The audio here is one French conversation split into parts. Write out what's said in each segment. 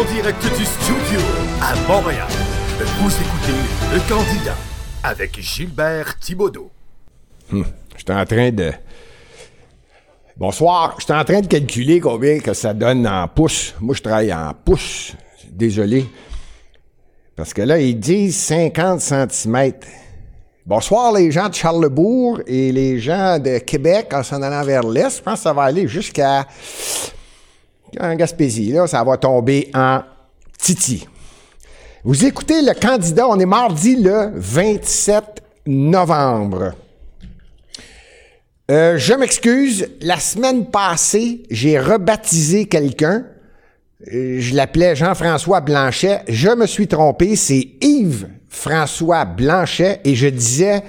En direct du studio à Montréal, vous écoutez Le Candidat avec Gilbert Thibaudot. Hum, J'étais en train de. Bonsoir. J'étais en train de calculer combien que ça donne en pouces. Moi, je travaille en pouces. Désolé. Parce que là, ils disent 50 cm. Bonsoir, les gens de Charlebourg et les gens de Québec en s'en allant vers l'est. Je pense que ça va aller jusqu'à. En Gaspésie, là, ça va tomber en Titi. Vous écoutez le candidat, on est mardi le 27 novembre. Euh, je m'excuse, la semaine passée, j'ai rebaptisé quelqu'un. Euh, Je l'appelais Jean-François Blanchet. Je me suis trompé, c'est Yves François Blanchet et je disais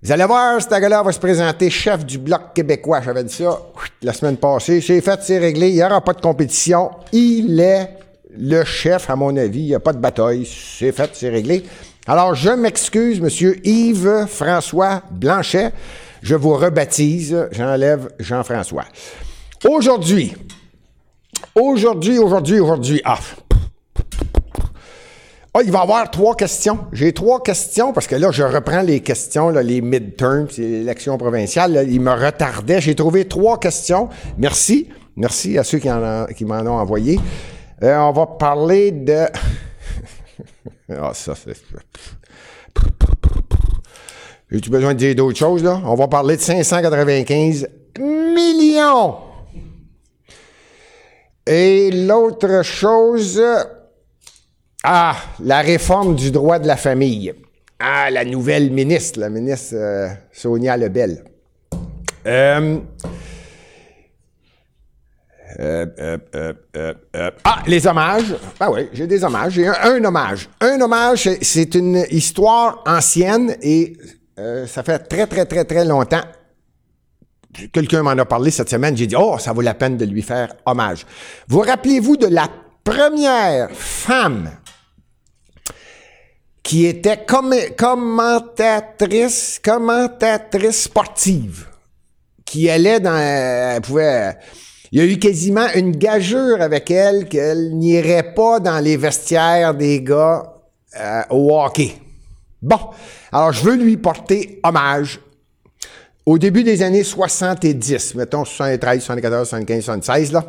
vous allez voir, ce gars-là va se présenter chef du Bloc québécois. J'avais dit ça la semaine passée. C'est fait, c'est réglé. Il n'y aura pas de compétition. Il est le chef, à mon avis. Il n'y a pas de bataille. C'est fait, c'est réglé. Alors, je m'excuse, monsieur Yves François Blanchet. Je vous rebaptise. J'enlève Jean-François. Aujourd'hui, aujourd'hui, aujourd'hui, aujourd'hui. Ah, ah, il va y avoir trois questions. J'ai trois questions parce que là, je reprends les questions, là, les midterms, c'est l'élection provinciale. il me retardait. J'ai trouvé trois questions. Merci. Merci à ceux qui m'en ont envoyé. Euh, on va parler de. ah, ça, c'est. J'ai-tu besoin de dire d'autres choses, là? On va parler de 595 millions. Et l'autre chose. Ah, la réforme du droit de la famille. Ah, la nouvelle ministre, la ministre euh, Sonia Lebel. Euh, euh, ah, les hommages. Ah oui, j'ai des hommages. J'ai un, hommage. Un hommage, c'est- une histoire ancienne et ça fait très, très, très, très longtemps. Quelqu'un m'en a parlé cette semaine. J'ai dit, oh, ça vaut la peine de lui faire hommage. Vous rappelez-vous de la première femme qui était comm- commentatrice, commentatrice sportive, qui allait dans, elle pouvait, il y a eu quasiment une gageure avec elle qu'elle n'irait pas dans les vestiaires des gars euh, au hockey. Bon, alors je veux lui porter hommage. Au début des années 70, mettons 73, 74, 75, 76, là,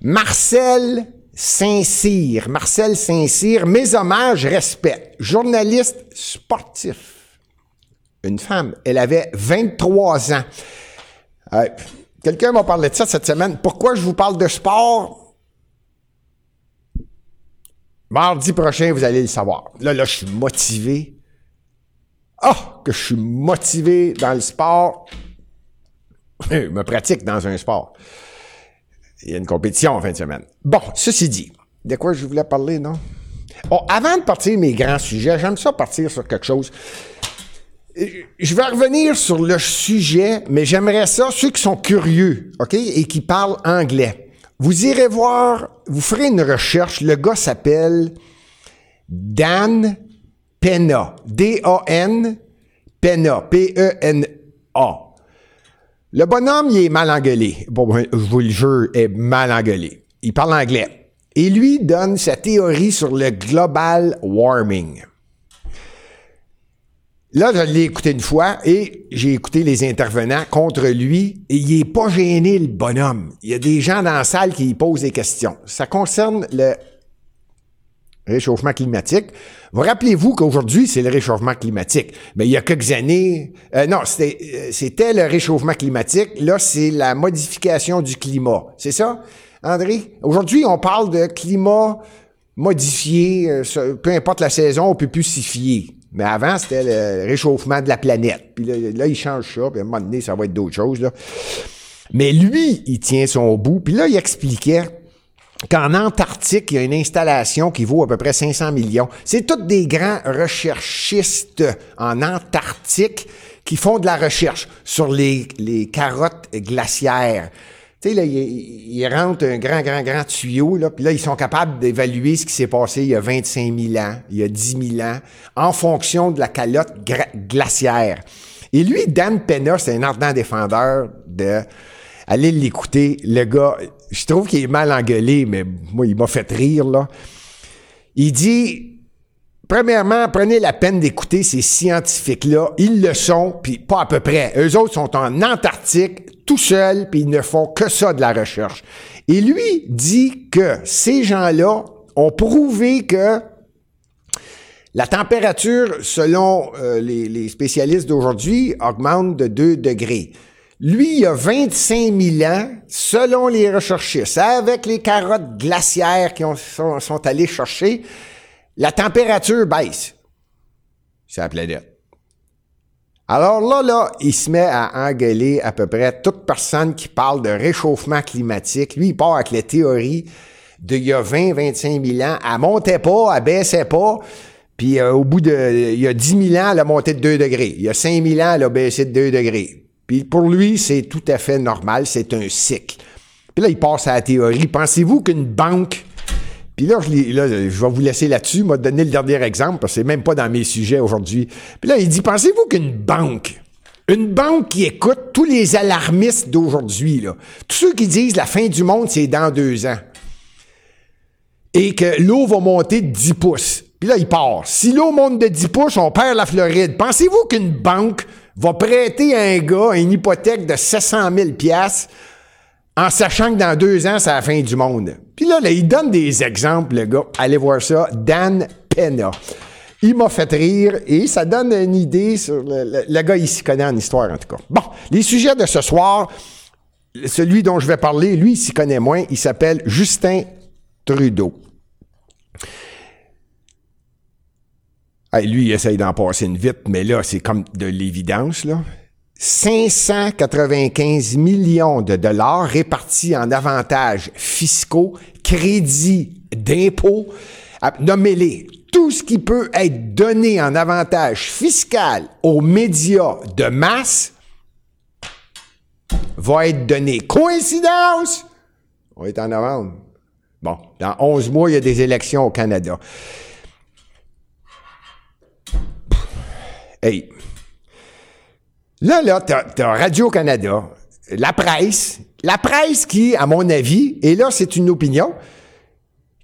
Marcel Saint-Cyr. Marcel Saint-Cyr, mes hommages, respect. Journaliste sportif. Une femme. Elle avait 23 ans. Euh, Quelqu'un m'a parlé de ça cette semaine. Pourquoi je vous parle de sport? Mardi prochain, vous allez le savoir. Là, là, je suis motivé. Ah, que je suis motivé dans le sport. Je me pratique dans un sport. Il y a une compétition en fin de semaine. Bon, ceci dit, de quoi je voulais parler, non? Bon, avant de partir mes grands sujets, j'aime ça partir sur quelque chose. Je vais revenir sur le sujet, mais j'aimerais ça, ceux qui sont curieux, OK, et qui parlent anglais. Vous irez voir, vous ferez une recherche. Le gars s'appelle Dan Pena. D-A-N Pena. P-E-N-A. Le bonhomme, il est mal engueulé. Bon, ben, je vous le jure, est mal engueulé. Il parle anglais. Et lui donne sa théorie sur le global warming. Là, je l'ai écouté une fois et j'ai écouté les intervenants contre lui il est pas gêné, le bonhomme. Il y a des gens dans la salle qui posent des questions. Ça concerne le réchauffement climatique. Vous rappelez-vous qu'aujourd'hui, c'est le réchauffement climatique. Mais il y a quelques années, euh, non, c'était, euh, c'était le réchauffement climatique. Là, c'est la modification du climat. C'est ça, André? Aujourd'hui, on parle de climat modifié, euh, peu importe la saison, on peut plus s'y. Mais avant, c'était le réchauffement de la planète. Puis là, il change ça, puis à un moment donné, ça va être d'autres choses. Mais lui, il tient son bout. Puis là, il expliquait qu'en Antarctique, il y a une installation qui vaut à peu près 500 millions. C'est tous des grands recherchistes en Antarctique qui font de la recherche sur les, les carottes glaciaires. Tu sais, là, ils, rentrent un grand, grand, grand tuyau, là, puis là, ils sont capables d'évaluer ce qui s'est passé il y a 25 000 ans, il y a 10 000 ans, en fonction de la calotte glaciaire. Et lui, Dan Penna, c'est un ardent défendeur de... Allez l'écouter, le gars, je trouve qu'il est mal engueulé, mais moi, il m'a fait rire, là. Il dit, premièrement, prenez la peine d'écouter ces scientifiques-là. Ils le sont, puis pas à peu près. Eux autres sont en Antarctique, tout seuls, puis ils ne font que ça de la recherche. Et lui dit que ces gens-là ont prouvé que la température, selon euh, les, les, spécialistes d'aujourd'hui, augmente de 2 degrés. Lui, il y a 25 000 ans, selon les recherchistes, avec les carottes glaciaires qui ont, sont, sont allés chercher, la température baisse. C'est la planète. Alors là, là, il se met à engueuler à peu près toute personne qui parle de réchauffement climatique. Lui, il part avec les théories d'il y a 20, 25 000 ans. Elle montait pas, elle baissait pas. Puis euh, au bout de... Il y a 10 000 ans, elle a monté de 2 degrés. Il y a 5 000 ans, elle a baissé de 2 degrés. Puis pour lui, c'est tout à fait normal, c'est un cycle. Puis là, il passe à la théorie. Pensez-vous qu'une banque... Puis là je, vais vous laisser là-dessus, m'a donné le dernier exemple, parce que c'est même pas dans mes sujets aujourd'hui. Puis là, il dit, pensez-vous qu'une banque, une banque qui écoute tous les alarmistes d'aujourd'hui, là, tous ceux qui disent la fin du monde, c'est dans deux ans, et que l'eau va monter de 10 pouces. Puis là, il part. Si l'eau monte de 10 pouces, on perd la Floride. Pensez-vous qu'une banque va prêter à un gars une hypothèque de 700 000 en sachant que dans deux ans, c'est la fin du monde. Puis là, là, il donne des exemples, le gars. Allez voir ça. Dan Pena. Il m'a fait rire et ça donne une idée sur le, le, gars, il s'y connaît en histoire, en tout cas. Bon, les sujets de ce soir, celui dont je vais parler, lui, il s'y connaît moins. Il s'appelle Justin Trudeau. Lui, il essaye d'en passer une vite, mais là, c'est comme de l'évidence, là. 595 millions de dollars répartis en avantages fiscaux, crédits d'impôts, ah, nommez-les, tout ce qui peut être donné en avantage fiscal aux médias de masse va être donné. Coïncidence? On est en novembre. Bon, dans 11 mois, il y a des élections au Canada. Hey. Là, là, t'as Radio-Canada, la presse, la presse qui, à mon avis, et là, c'est une opinion,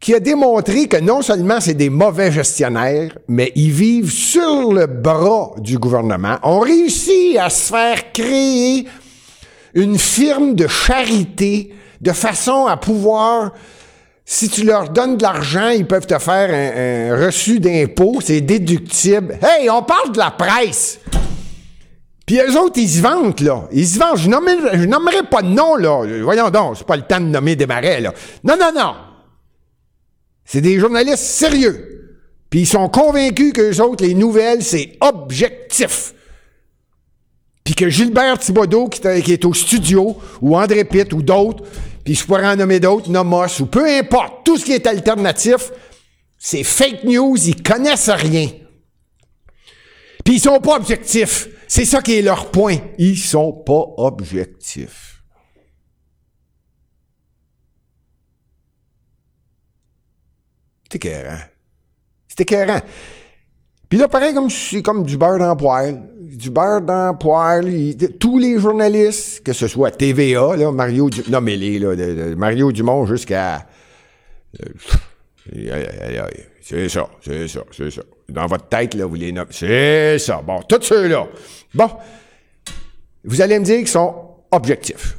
qui a démontré que non seulement c'est des mauvais gestionnaires, mais ils vivent sur le bras du gouvernement, ont réussi à se faire créer une firme de charité de façon à pouvoir si tu leur donnes de l'argent, ils peuvent te faire un, reçu d'impôt, c'est déductible. Hey, on parle de la presse! Puis eux autres, ils se vantent, là. Ils se vantent. Je nommerai, nommerai pas de nom, là. Voyons donc, c'est pas le temps de nommer des marais, là. Non, non, non. C'est des journalistes sérieux. Puis ils sont convaincus qu'eux autres, les nouvelles, c'est objectif. Puis que Gilbert Thibodeau, qui, qui est au studio, ou André Pitt, ou d'autres, puis je pourrais en nommer d'autres, Nomos, ou peu importe, tout ce qui est alternatif, c'est fake news, ils connaissent rien. Puis ils sont pas objectifs. C'est ça qui est leur point. Ils sont pas objectifs. C'est écœurant. C'est écœurant. Puis là, pareil, comme c'est comme du beurre dans. Du beurre dans poêle. tous les journalistes, que ce soit TVA, là, Mario du, non, mais les, là, de, Mario Dumont jusqu'à. Euh, c'est ça, c'est ça, c'est ça. Dans votre tête, là, vous les nommez. C'est ça. Bon, tous ceux-là. Bon. Vous allez me dire qu'ils sont objectifs.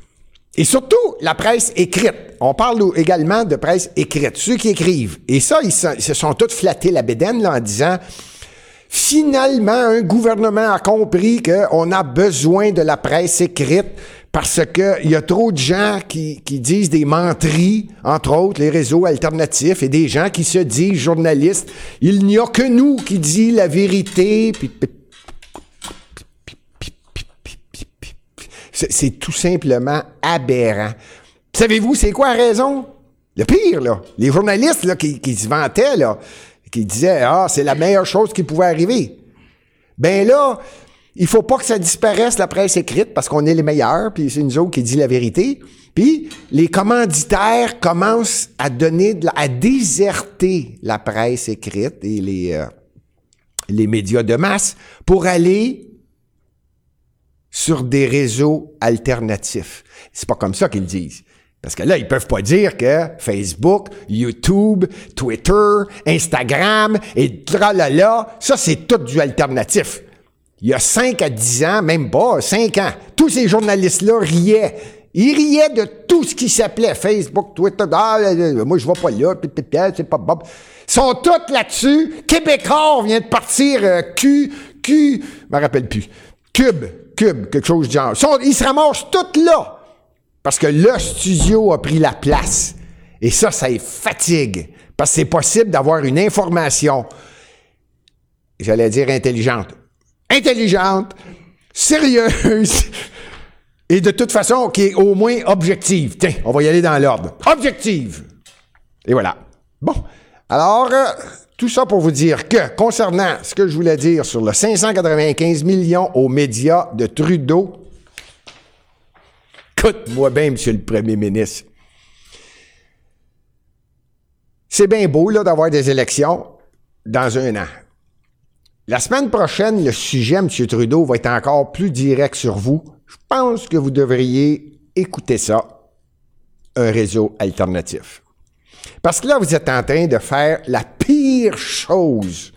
Et surtout, la presse écrite. On parle également de presse écrite. Ceux qui écrivent. Et ça, ils, se sont tous flattés la bédaine là, en disant Finalement, un gouvernement a compris qu'on a besoin de la presse écrite parce qu'il y a trop de gens qui, disent des menteries, entre autres les réseaux alternatifs, et des gens qui se disent journalistes. Il n'y a que nous qui dit la vérité. C'est tout simplement aberrant. Savez-vous, c'est quoi la raison? Le pire, là. Les journalistes là, qui, qui se vantaient, là qui disait Ah, c'est la meilleure chose qui pouvait arriver. Ben là, il faut pas que ça disparaisse la presse écrite parce qu'on est les meilleurs, puis c'est nous autres qui dit la vérité. Puis les commanditaires commencent à donner, de la, à déserter la presse écrite et les, euh, les médias de masse pour aller sur des réseaux alternatifs. C'est pas comme ça qu'ils disent. Parce que là, ils peuvent pas dire que Facebook, YouTube, Twitter, Instagram et tralala, ça, c'est tout du alternatif. Il y a 5 à 10 ans, même pas, 5 ans, tous ces journalistes-là riaient. Ils riaient de tout ce qui s'appelait Facebook, Twitter. Ah, moi, je vais pas là, c'est pas bon. Ils sont tous là-dessus. Québécois vient de partir euh, Q, Q, je me rappelle plus. Cube, Cube, quelque chose de genre. Ils se ramassent tous là. Parce que le studio a pris la place. Et ça, ça est fatigue. Parce que c'est possible d'avoir une information, j'allais dire intelligente, intelligente, sérieuse, et de toute façon qui est au moins objective. Tiens, on va y aller dans l'ordre. Objective. Et voilà. Bon. Alors, euh, tout ça pour vous dire que, concernant ce que je voulais dire sur le 595 millions aux médias de Trudeau, Écoute-moi bien, Monsieur le Premier ministre. C'est bien beau là, d'avoir des élections dans un an. La semaine prochaine, le sujet, M. Trudeau, va être encore plus direct sur vous. Je pense que vous devriez écouter ça, un réseau alternatif. Parce que là, vous êtes en train de faire la pire chose.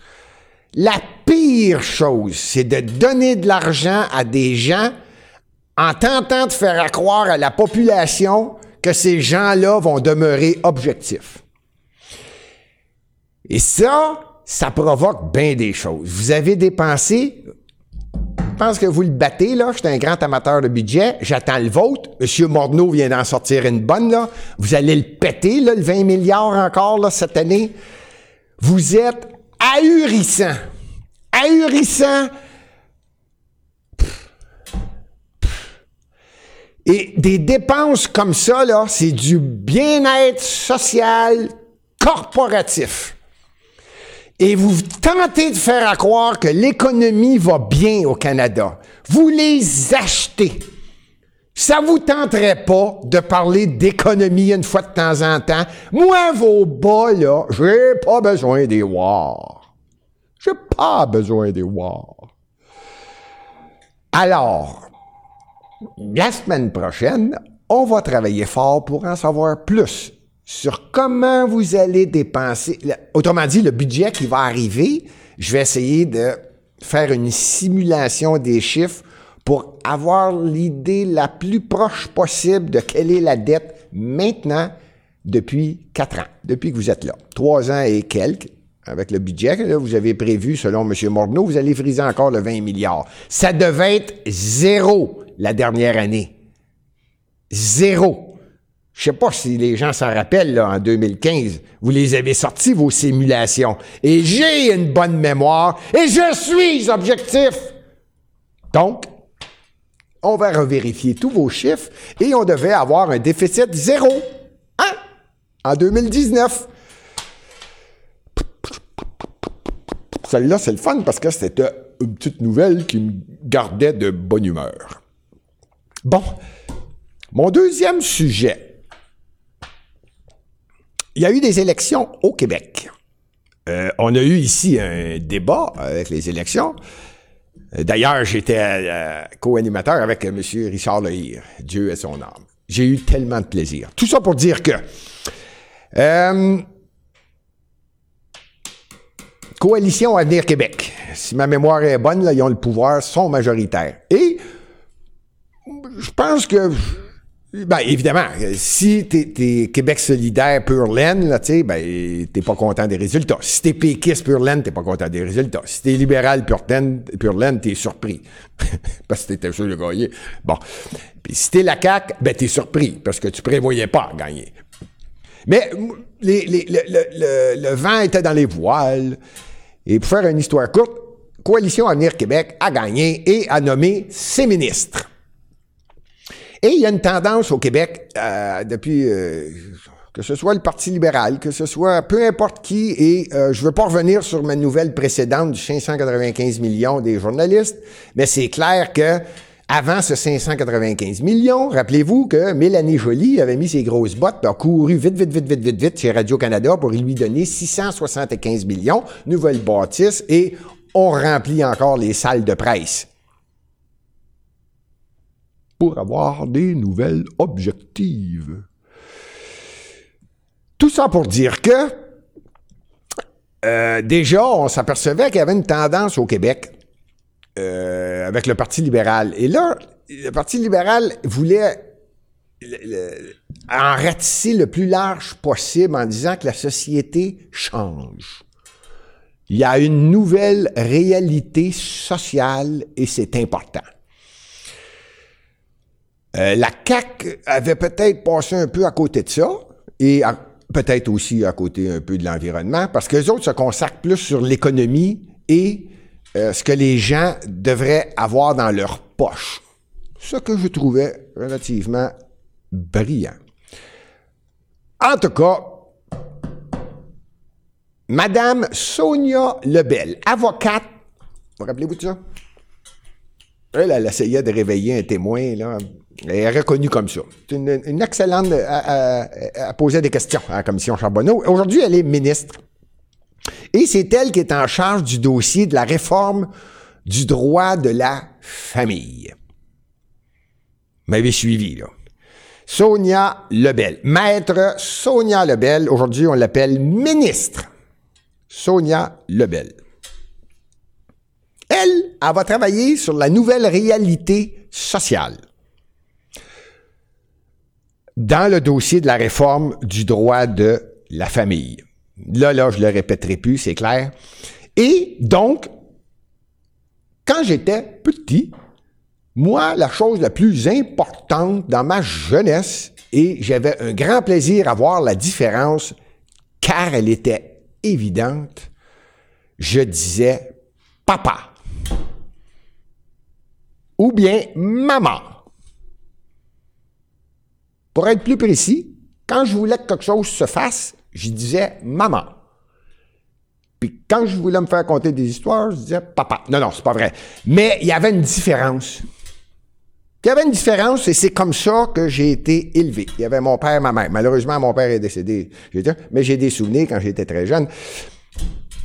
La pire chose, c'est de donner de l'argent à des gens en tentant de faire croire à la population que ces gens-là vont demeurer objectifs. Et ça, ça provoque bien des choses. Vous avez dépensé, je pense que vous le battez, là. Je suis un grand amateur de budget. J'attends le vôtre. Monsieur Morneau vient d'en sortir une bonne, là. Vous allez le péter, là, le 20 milliards encore, là, cette année. Vous êtes ahurissant. Ahurissant Et des dépenses comme ça, là, c'est du bien-être social corporatif. Et vous tentez de faire croire que l'économie va bien au Canada. Vous les achetez. Ça vous tenterait pas de parler d'économie une fois de temps en temps? Moi, vos bas, là, j'ai pas besoin des voir. J'ai pas besoin des voir. Alors, la semaine prochaine, on va travailler fort pour en savoir plus sur comment vous allez dépenser. Autrement dit, le budget qui va arriver, je vais essayer de faire une simulation des chiffres pour avoir l'idée la plus proche possible de quelle est la dette maintenant depuis quatre ans, depuis que vous êtes là. Trois ans et quelques, avec le budget que vous avez prévu, selon M. Morneau, vous allez friser encore le 20 milliards. Ça devait être zéro la dernière année. Zéro. Je sais pas si les gens s'en rappellent, là, en 2015. Vous les avez sortis, vos simulations. Et j'ai une bonne mémoire et je suis objectif. Donc, on va revérifier tous vos chiffres et on devait avoir un déficit zéro. Hein? En 2019. Celle-là, c'est le fun parce que c'était une petite nouvelle qui me gardait de bonne humeur. Bon, mon deuxième sujet. Il y a eu des élections au Québec. Euh, on a eu ici un débat avec les élections. D'ailleurs, j'étais euh, co-animateur avec M. Richard Lehir. Dieu est son âme. J'ai eu tellement de plaisir. Tout ça pour dire que euh, Coalition Avenir Québec. Si ma mémoire est bonne, ils ont le pouvoir, sont majoritaires. Et je pense que ben, évidemment, si t'es es Québec solidaire pur laine, là, tu ben, t'es pas content des résultats. Si t'es péquiste pur laine, t'es pas content des résultats. Si t'es libéral pur laine, laine, t'es surpris. parce que t'étais sûr de gagner. Bon. Puis si t'es la CAQ, ben, t'es surpris, parce que tu prévoyais pas gagner. Mais les, les, le, le, vent était dans les voiles. Et pour faire une histoire courte, Coalition Avenir Québec a gagné et a nommé ses ministres. Et il y a une tendance au Québec, euh, depuis euh, que ce soit le Parti libéral, que ce soit peu importe qui, et euh, je veux pas revenir sur ma nouvelle précédente du 595 millions des journalistes, mais c'est clair que avant ce 595 millions, rappelez-vous que Mélanie Joly avait mis ses grosses bottes, a couru vite, vite, vite, vite, vite, vite chez Radio-Canada pour lui donner 675 millions, nouvelle bâtisse, et on remplit encore les salles de presse pour avoir des nouvelles objectives. tout ça pour dire que euh, déjà, on s'apercevait qu'il y avait une tendance au Québec euh, avec le Parti libéral. Et là, le Parti libéral voulait en ratisser le plus large possible en disant que la société change. Il y a une nouvelle réalité sociale et c'est important. Euh, la CAC avait peut-être passé un peu à côté de ça et peut-être aussi à côté un peu de l'environnement parce que les autres se consacrent plus sur l'économie et euh, ce que les gens devraient avoir dans leur poche. Ce que je trouvais relativement brillant. En tout cas, Madame Sonia Lebel, avocate, vous rappelez-vous de ça? Elle, elle essayait de réveiller un témoin, là. Elle est reconnue comme ça. C'est une, excellente. Elle, posait des questions à la commission Charbonneau. Aujourd'hui, elle est ministre. Et c'est elle qui est en charge du dossier de la réforme du droit de la famille. Vous m'avez suivi, là. Sonia Lebel. Maître Sonia Lebel. Aujourd'hui, on l'appelle ministre. Sonia Lebel. Elle, elle va travailler sur la nouvelle réalité sociale dans le dossier de la réforme du droit de la famille. Là, là, je le répéterai plus, c'est clair. Et donc, quand j'étais petit, moi, la chose la plus importante dans ma jeunesse, et j'avais un grand plaisir à voir la différence, car elle était évidente, je disais papa ou bien maman. Pour être plus précis, quand je voulais que quelque chose se fasse, je disais maman. Puis quand je voulais me faire conter des histoires, je disais papa. Non, non, c'est pas vrai. Mais il y avait une différence. Il y avait une différence et c'est comme ça que j'ai été élevé. Il y avait mon père et ma mère. Malheureusement, mon père est décédé, mais j'ai des souvenirs quand j'étais très jeune.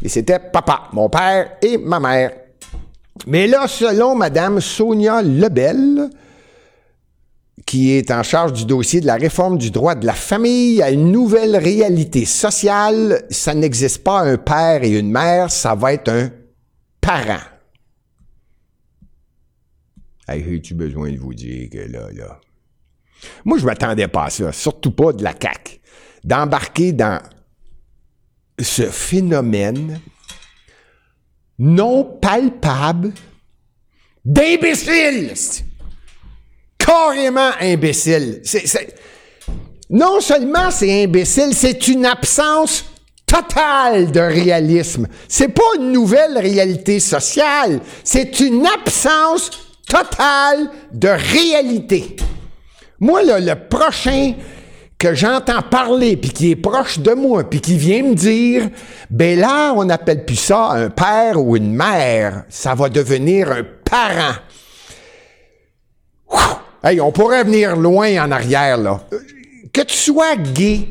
Et c'était papa, mon père et ma mère. Mais là, selon Madame Sonia Lebel, qui est en charge du dossier de la réforme du droit de la famille à une nouvelle réalité sociale. Ça n'existe pas un père et une mère, ça va être un parent. Hey, tu besoin de vous dire que là, là? Moi, je m'attendais pas à ça, surtout pas de la CAQ. D'embarquer dans ce phénomène non palpable d'imbécile carrément imbécile. Non seulement c'est imbécile, c'est une absence totale de réalisme. C'est pas une nouvelle réalité sociale, c'est une absence totale de réalité. Moi, là, le prochain que j'entends parler, puis qui est proche de moi, puis qui vient me dire, ben là, on n'appelle plus ça un père ou une mère, ça va devenir un parent. Hey, on pourrait venir loin en arrière, là. Que tu sois gay,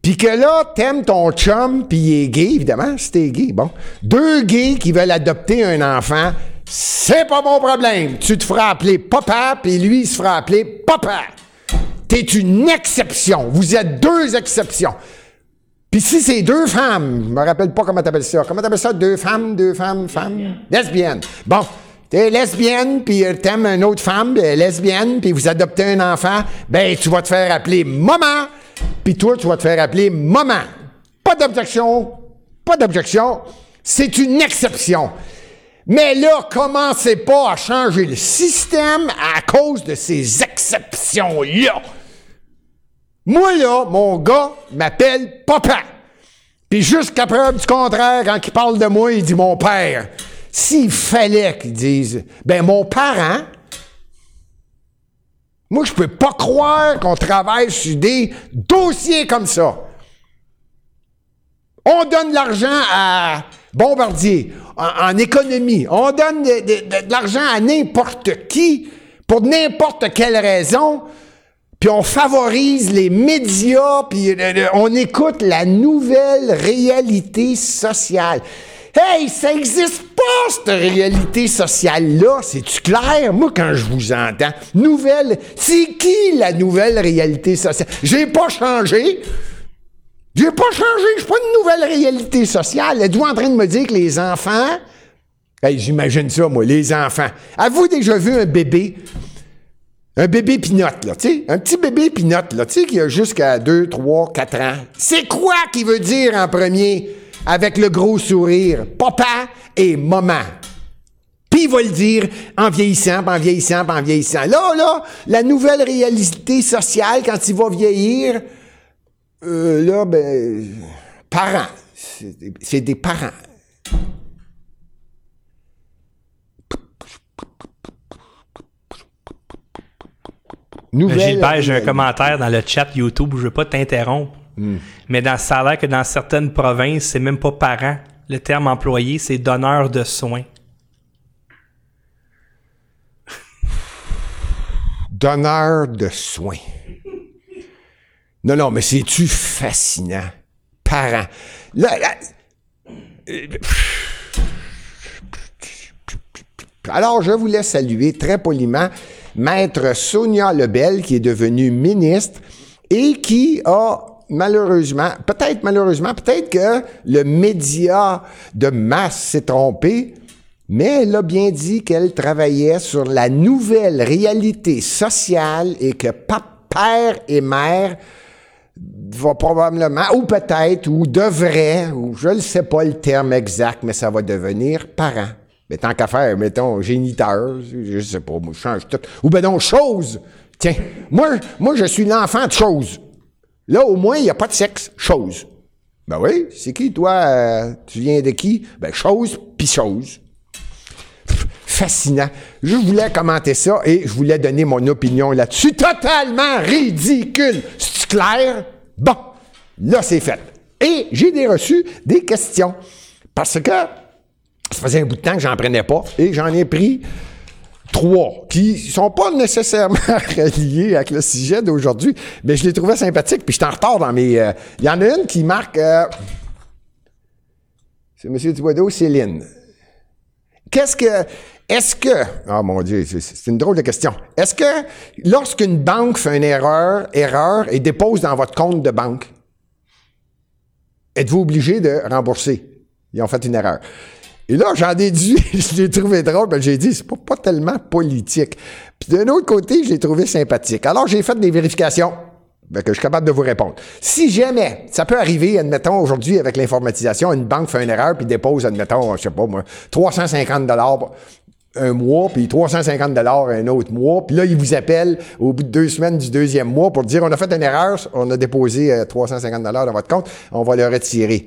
puis que là, t'aimes ton chum, puis il est gay, évidemment, si t'es gay, bon. Deux gays qui veulent adopter un enfant, c'est pas mon problème. Tu te feras appeler papa, puis lui, il se fera appeler papa. T'es une exception. Vous êtes deux exceptions. Puis si c'est deux femmes, je me rappelle pas comment t'appelles ça. Comment t'appelles ça? Deux femmes, deux femmes, femmes? Lesbiennes. Bon, t'es lesbienne, puis t'aimes une autre femme, lesbienne, puis vous adoptez un enfant, ben tu vas te faire appeler maman, puis toi, tu vas te faire appeler maman. Pas d'objection, pas d'objection. C'est une exception. Mais là, commencez pas à changer le système à cause de ces exceptions-là. Moi, là, mon gars m'appelle papa. Puis jusqu'à preuve du contraire, quand il parle de moi, il dit mon père. S'il fallait qu'ils disent, ben mon parent, moi je peux pas croire qu'on travaille sur des dossiers comme ça. On donne de l'argent à Bombardier en, économie. On donne de, l'argent à n'importe qui pour n'importe quelle raison. Puis on favorise les médias, puis euh, on écoute la nouvelle réalité sociale. Hey, ça existe pas, cette réalité sociale-là. C'est-tu clair? Moi, quand je vous entends, nouvelle, c'est qui la nouvelle réalité sociale? J'ai pas changé. J'ai pas changé, je suis pas une nouvelle réalité sociale. Êtes-vous en train de me dire que les enfants. Hey, J'imagine ça, moi, les enfants. Avez-vous déjà vu un bébé? Un bébé pinote, là, tu sais? Un petit bébé pinote, là, tu sais, qui a jusqu'à 2, 3, 4 ans. C'est quoi qu'il veut dire en premier? Avec le gros sourire? Papa et maman. Puis il va le dire en vieillissant, puis en vieillissant, puis en vieillissant. Là, là, la nouvelle réalité sociale, quand il va vieillir, euh, là, ben, parents. C'est des- parents. Nouvelle Gilbert, j'ai un commentaire dans le chat YouTube, je veux pas t'interrompre. Hmm. Mais dans, ça a l'air que dans certaines provinces, c'est même pas parent. Le terme employé, c'est donneur de soins. donneur de soins. Non, non, mais c'est-tu fascinant? Parent. Là, là- euh, Alors, je voulais saluer très poliment Maître Sonia Lebel, qui est devenue ministre et qui a malheureusement, peut-être malheureusement, peut-être que le média de masse s'est trompé, mais elle a bien dit qu'elle travaillait sur la nouvelle réalité sociale et que père et mère va probablement, ou peut-être, ou devrait, ou je ne sais pas le terme exact, mais ça va devenir parent. Mais tant qu'à faire, mettons, géniteur, je sais pas, moi, je change tout. Ou ben non, chose. Tiens, moi, moi, je suis l'enfant de chose. Là, au moins, il n'y a pas de sexe. Chose. Ben oui, c'est qui, toi? euh, tu viens de qui? Ben, chose, puis chose. Fascinant. Je voulais commenter ça et je voulais donner mon opinion là-dessus. Totalement ridicule. C'est clair? Bon, là, c'est fait. Et j'ai des reçus des questions. Parce que ça faisait un bout de temps que j'en prenais pas et j'en ai pris trois qui sont pas nécessairement reliés avec le sujet d'aujourd'hui, mais je les trouvais sympathiques puis je en retard dans mes... euh, Il y en a une qui marque... euh, c'est M. Thibodeau, Céline. Qu'est-ce que... Est-ce que... Ah mon Dieu, c'est une drôle de question. Est-ce que lorsqu'une banque fait une erreur, erreur et dépose dans votre compte de banque, êtes-vous obligé de rembourser? Ils ont fait une erreur. Et là, j'en déduis, je l'ai trouvé drôle, ben j'ai dit, c'est pas, pas tellement politique. Puis d'un autre côté, je l'ai trouvé sympathique. Alors, j'ai fait des vérifications. Ben, que je suis capable de vous répondre. Si jamais, ça peut arriver, admettons, aujourd'hui, avec l'informatisation, une banque fait une erreur puis dépose, admettons, je sais pas moi, 350 dollars un mois, puis 350 dollars un autre mois, puis là, ils vous appellent au bout de deux semaines du deuxième mois pour dire, on a fait une erreur, on a déposé euh, 350 dollars dans votre compte, on va le retirer.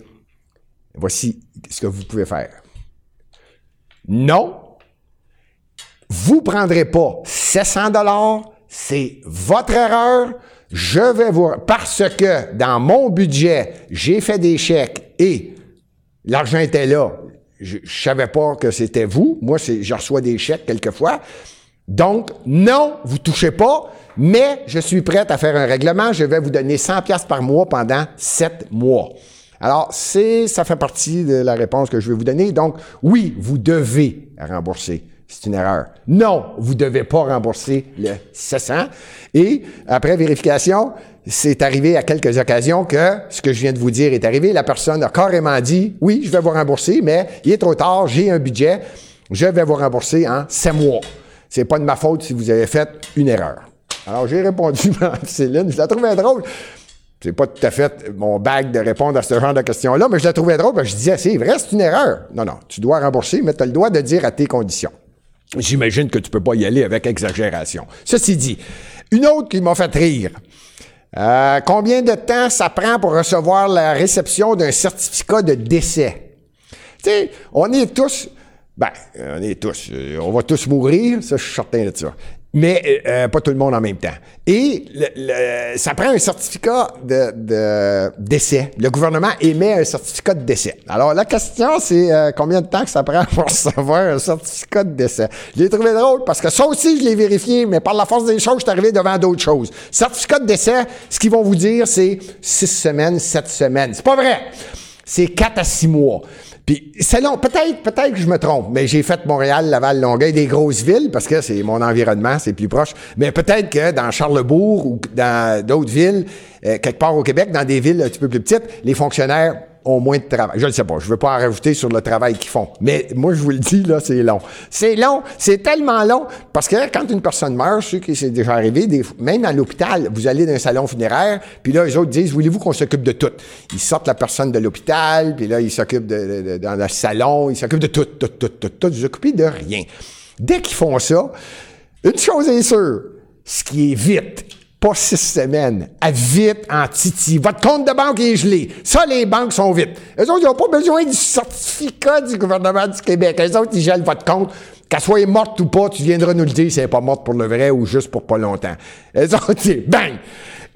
Voici ce que vous pouvez faire. Non, vous prendrez pas 700 dollars, c'est votre erreur. Je vais vous parce que dans mon budget, j'ai fait des chèques et l'argent était là. Je, je savais pas que c'était vous. Moi, je reçois des chèques quelquefois. Donc, non, vous touchez pas, mais je suis prête à faire un règlement. Je vais vous donner 100 pièces par mois pendant 7 mois. Alors, c'est, ça fait partie de la réponse que je vais vous donner. Donc, oui, vous devez rembourser. C'est une erreur. Non, vous ne devez pas rembourser le 700. Et après vérification, c'est arrivé à quelques occasions que ce que je viens de vous dire est arrivé. La personne a carrément dit, oui, je vais vous rembourser, mais il est trop tard, j'ai un budget, je vais vous rembourser en 7 mois. C'est pas de ma faute si vous avez fait une erreur. Alors, j'ai répondu à Céline, je la trouvais drôle. C'est pas tout à fait mon bague de répondre à ce genre de questions-là, mais je la trouvais drôle parce que je disais, c'est vrai, c'est une erreur. Non, non, tu dois rembourser, mais tu as le droit de dire à tes conditions. J'imagine que tu peux pas y aller avec exagération. Ceci dit, une autre qui m'a fait rire. Euh, combien de temps ça prend pour recevoir la réception d'un certificat de décès? Tu sais, on est tous, ben, on est tous, euh, on va tous mourir, ça, je suis certain de ça. Mais euh, pas tout le monde en même temps. Et le- le- ça prend un certificat de, de décès. Le gouvernement émet un certificat de décès. Alors la question, c'est euh, combien de temps que ça prend pour recevoir un certificat de décès? Je l'ai trouvé drôle parce que ça aussi, je l'ai vérifié, mais par la force des choses, je suis arrivé devant d'autres choses. Certificat de décès, ce qu'ils vont vous dire, c'est six semaines, sept semaines. C'est pas vrai. C'est quatre à six mois. Puis selon, peut-être, peut-être que je me trompe, mais j'ai fait Montréal, Laval, Longueuil, des grosses villes, parce que c'est mon environnement, c'est plus proche. Mais peut-être que dans Charlebourg ou dans d'autres villes, euh, quelque part au Québec, dans des villes un petit peu plus petites, les fonctionnaires ont moins de travail. Je ne sais pas, je veux pas en rajouter sur le travail qu'ils font. Mais moi, je vous le dis, là, c'est long. C'est long, c'est tellement long, parce que quand une personne meurt, sais que c'est déjà arrivé, même à l'hôpital, vous allez dans un salon funéraire, puis là, les autres disent, voulez-vous qu'on s'occupe de tout? Ils sortent la personne de l'hôpital, puis là, ils s'occupent de, dans le salon, ils s'occupent de tout, tout, tout, tout, tout, ils s'occupent de rien. Dès qu'ils font ça, une chose est sûre, ce qui est vite, pas six semaines, à vite en titi. Votre compte de banque est gelé. Ça, les banques sont vite. Eux autres, ils n'ont pas besoin du certificat du gouvernement du Québec. Eux autres, ils gèlent votre compte. Qu'elle soit morte ou pas, tu viendras nous le dire si elle n'est pas morte pour le vrai ou juste pour pas longtemps. Eux autres, c'est bang!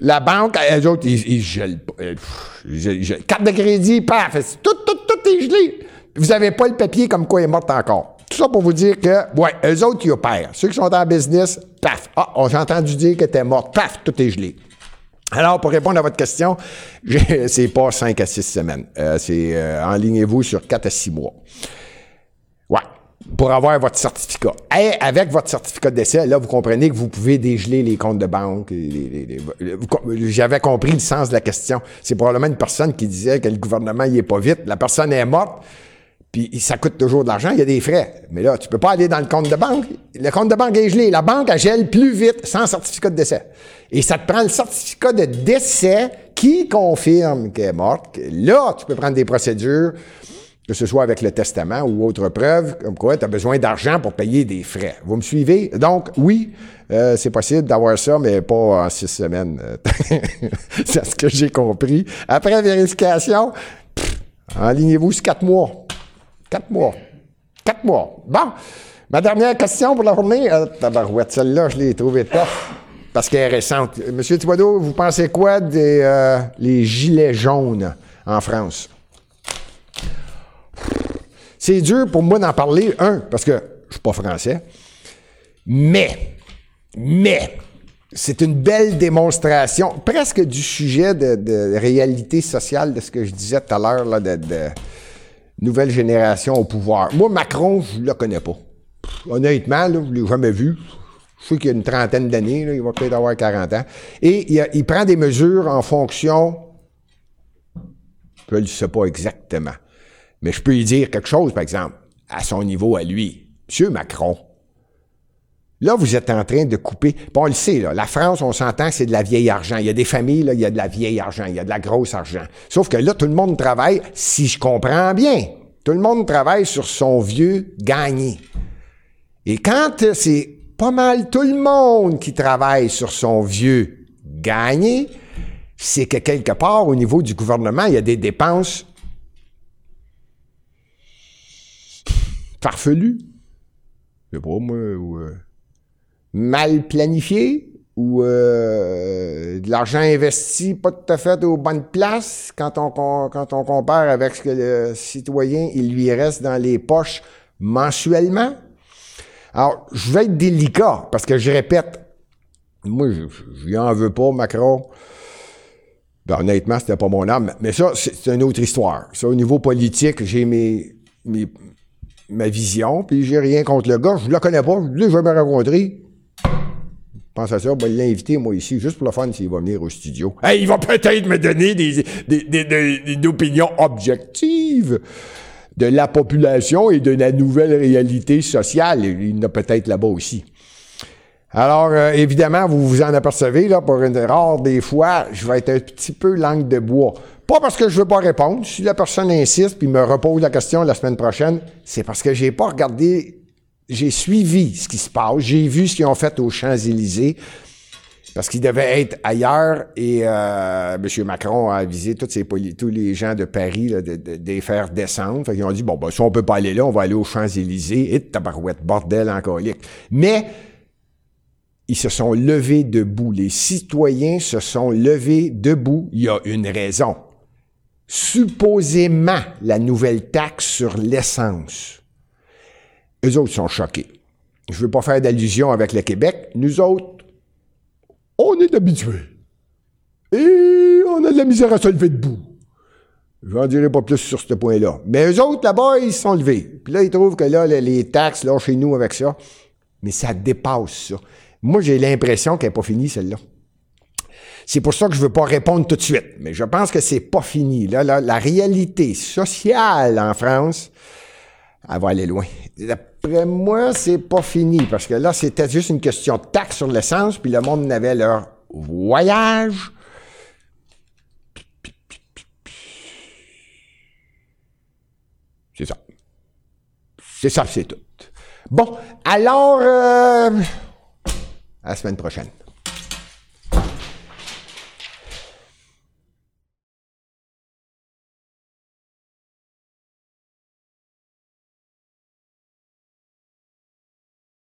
La banque, eux autres, ils, ils gèlent pas. Euh, Carte de crédit, paf! Tout, tout, tout est gelé. Vous n'avez pas le papier comme quoi elle est morte encore. Tout ça pour vous dire que, ouais, eux autres qui opèrent. Ceux qui sont en business, paf. Ah, on j'ai entendu dire que t'es morte. Paf, tout est gelé. Alors, pour répondre à votre question, c'est pas 5 à 6 semaines. Euh, c'est euh, enlignez-vous sur 4 à 6 mois. Ouais. Pour avoir votre certificat. Et avec votre certificat de décès, là, vous comprenez que vous pouvez dégeler les comptes de banque. J'avais compris le sens de la question. C'est probablement une personne qui disait que le gouvernement y est pas vite. La personne est morte. Puis ça coûte toujours de l'argent, il y a des frais. Mais là, tu peux pas aller dans le compte de banque. Le compte de banque est gelé. La banque, elle gèle plus vite sans certificat de décès. Et ça te prend le certificat de décès qui confirme qu'elle est morte. Là, tu peux prendre des procédures, que ce soit avec le testament ou autre preuve, comme quoi tu as besoin d'argent pour payer des frais. Vous me suivez? Donc, oui, euh, c'est possible d'avoir ça, mais pas en six semaines. c'est ce que j'ai compris. Après vérification, enlignez-vous sur quatre mois. Quatre mois. Quatre mois. Bon. Ma dernière question pour la journée. Euh, tabarouette, celle-là, je l'ai trouvée tough. Parce qu'elle est récente. Monsieur Thibodeau, vous pensez quoi des euh, les gilets jaunes en France? C'est dur pour moi d'en parler, un, parce que je suis pas français. Mais, mais, c'est une belle démonstration, presque du sujet de, réalité sociale de ce que je disais tout à l'heure, là, nouvelle génération au pouvoir. Moi, Macron, je le connais pas. Honnêtement, là, je l'ai jamais vu. Je sais qu'il y a une trentaine d'années, il va peut-être avoir 40 ans. Et il, prend des mesures en fonction. Je ne sais pas exactement. Mais je peux lui dire quelque chose, par exemple, à son niveau à lui. Monsieur Macron, Là, vous êtes en train de couper. Bon, on le sait, là, la France, on s'entend c'est de la vieille argent. Il y a des familles, là, il y a de la vieille argent, il y a de la grosse argent. Sauf que là, tout le monde travaille, si je comprends bien, tout le monde travaille sur son vieux gagné. Et quand c'est pas mal tout le monde qui travaille sur son vieux gagné, c'est que quelque part, au niveau du gouvernement, il y a des dépenses farfelues. Je sais pas, moi, ou, euh, mal planifié ou euh, de l'argent investi pas tout à fait aux bonnes places quand on, quand on compare avec ce que le citoyen il lui reste dans les poches mensuellement? Alors, je vais être délicat parce que je répète, moi, je, lui en veux pas, Macron. Ben, honnêtement, c'était pas mon âme. Mais ça, c'est une autre histoire. Ça, au niveau politique, j'ai mes, mes, ma vision, puis j'ai rien contre le gars. Je le connais pas, je l'ai jamais rencontré. Pense à ça, ben, l'inviter, moi, ici, juste pour le fun, s'il va venir au studio. Hey, il va peut-être me donner des, des, des, des, opinions objectives de la population et de la nouvelle réalité sociale. Il y en a peut-être là-bas aussi. Alors, euh, évidemment, vous vous en apercevez, là, pour une rare des fois, je vais être un petit peu langue de bois. Pas parce que je veux pas répondre. Si la personne insiste puis me repose la question la semaine prochaine, c'est parce que j'ai pas regardé j'ai suivi ce qui se passe, j'ai vu ce qu'ils ont fait aux Champs-Élysées, parce qu'ils devaient être ailleurs, et euh, M. Macron a avisé tous, ces tous les gens de Paris de, de, les faire descendre. Fait qu'ils ont dit, bon, ben, si on peut pas aller là, on va aller aux Champs-Élysées, et tabarouette, bordel en colique. Mais ils se sont levés debout. Les citoyens se sont levés debout. Il y a une raison. Supposément, la nouvelle taxe sur l'essence eux autres sont choqués. Je ne veux pas faire d'allusion avec le Québec. Nous autres, on est habitués. Et on a de la misère à se lever debout. Je n'en dirai pas plus sur ce point-là. Mais eux autres, là-bas, ils se sont levés. Puis là, ils trouvent que là, les, taxes, là, chez nous, avec ça, mais ça dépasse ça. Moi, j'ai l'impression qu'elle n'est pas finie, celle-là. C'est pour ça que je ne veux pas répondre tout de suite. Mais je pense que c'est pas fini. Là, la réalité sociale en France, elle va aller loin. D'après moi, c'est pas fini. Parce que là, c'était juste une question de taxe sur l'essence, puis le monde avait leur voyage. C'est ça. C'est ça, c'est tout. Bon, alors, euh, à la semaine prochaine.